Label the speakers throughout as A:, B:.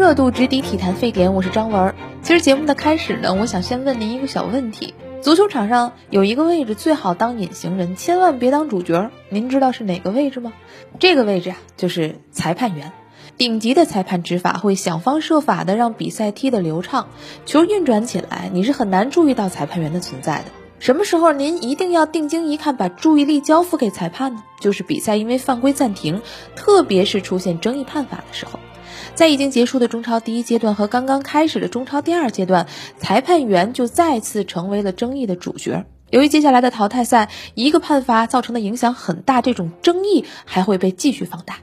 A: 热度直抵体坛沸点，我是张文。其实节目的开始呢，我想先问您一个小问题：足球场上有一个位置最好当隐形人，千万别当主角。您知道是哪个位置吗？这个位置啊，就是裁判员。顶级的裁判执法会想方设法的让比赛踢得流畅，球运转起来，你是很难注意到裁判员的存在的。什么时候您一定要定睛一看，把注意力交付给裁判呢？就是比赛因为犯规暂停，特别是出现争议判罚的时候。在已经结束的中超第一阶段和刚刚开始的中超第二阶段，裁判员就再次成为了争议的主角。由于接下来的淘汰赛一个判罚造成的影响很大，这种争议还会被继续放大。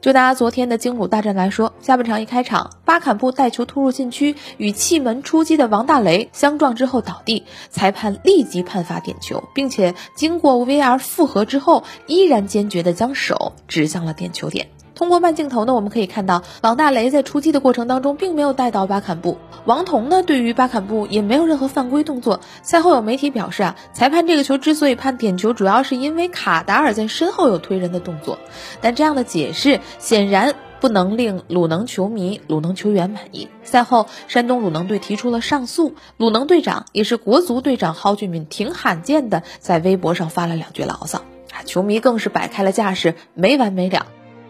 A: 就拿昨天的京鲁大战来说，下半场一开场，巴坎布带球突入禁区，与气门出击的王大雷相撞之后倒地，裁判立即判罚点球，并且经过 VR 复核之后，依然坚决地将手指向了点球点。通过慢镜头呢，我们可以看到王大雷在出击的过程当中，并没有带到巴坎布。王彤呢，对于巴坎布也没有任何犯规动作。赛后有媒体表示啊，裁判这个球之所以判点球，主要是因为卡达尔在身后有推人的动作。但这样的解释显然不能令鲁能球迷、鲁能球员满意。赛后，山东鲁能队提出了上诉，鲁能队长也是国足队长蒿俊闵挺罕见的在微博上发了两句牢骚啊，球迷更是摆开了架势，没完没了。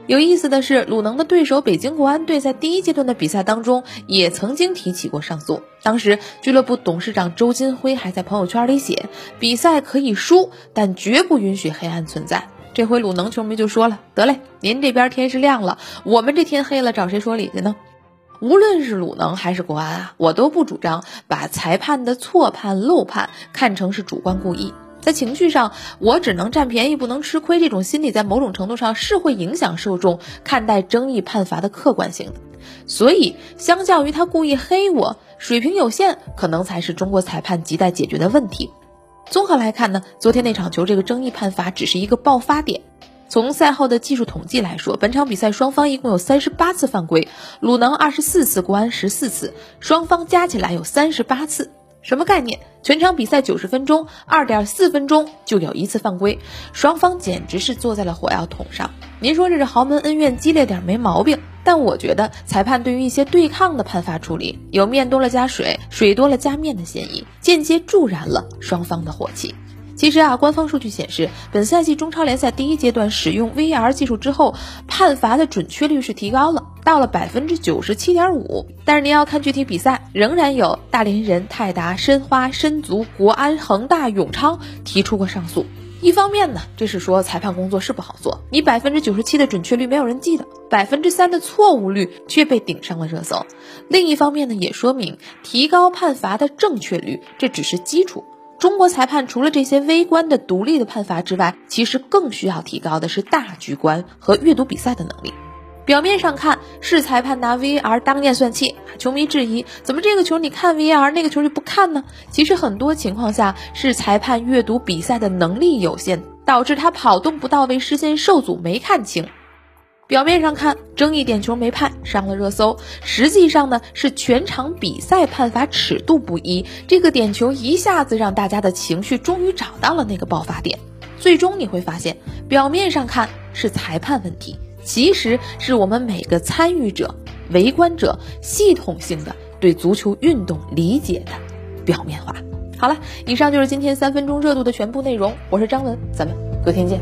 A: 有意思的是，鲁能的对手北京国安队在第一阶段的比赛当中也曾经提起过上诉。当时俱乐部董事长周金辉还在朋友圈里写：“比赛可以输，但绝不允许黑暗存在。”这回鲁能球迷就说了：“得嘞，您这边天是亮了，我们这天黑了，找谁说理去呢？”无论是鲁能还是国安啊，我都不主张把裁判的错判、漏判看成是主观故意。在情绪上，我只能占便宜不能吃亏，这种心理在某种程度上是会影响受众看待争议判罚的客观性的。所以，相较于他故意黑我，水平有限，可能才是中国裁判亟待解决的问题。综合来看呢，昨天那场球这个争议判罚只是一个爆发点。从赛后的技术统计来说，本场比赛双方一共有三十八次犯规，鲁能二十四次，国安十四次，双方加起来有三十八次。什么概念？全场比赛九十分钟，二点四分钟就有一次犯规，双方简直是坐在了火药桶上。您说这是豪门恩怨激烈点没毛病，但我觉得裁判对于一些对抗的判罚处理，有面多了加水，水多了加面的嫌疑，间接助燃了双方的火气。其实啊，官方数据显示，本赛季中超联赛第一阶段使用 VR 技术之后，判罚的准确率是提高了，到了百分之九十七点五。但是您要看具体比赛，仍然有大连人、泰达、申花、申足、国安、恒大、永昌提出过上诉。一方面呢，这是说裁判工作是不好做，你百分之九十七的准确率没有人记得，百分之三的错误率却被顶上了热搜。另一方面呢，也说明提高判罚的正确率，这只是基础。中国裁判除了这些微观的独立的判罚之外，其实更需要提高的是大局观和阅读比赛的能力。表面上看是裁判拿 VR 当验算器，球迷质疑怎么这个球你看 VR，那个球就不看呢？其实很多情况下是裁判阅读比赛的能力有限，导致他跑动不到位，视线受阻，没看清。表面上看，争议点球没判上了热搜，实际上呢是全场比赛判罚尺度不一，这个点球一下子让大家的情绪终于找到了那个爆发点。最终你会发现，表面上看是裁判问题，其实是我们每个参与者、围观者系统性的对足球运动理解的表面化。好了，以上就是今天三分钟热度的全部内容，我是张文，咱们隔天见。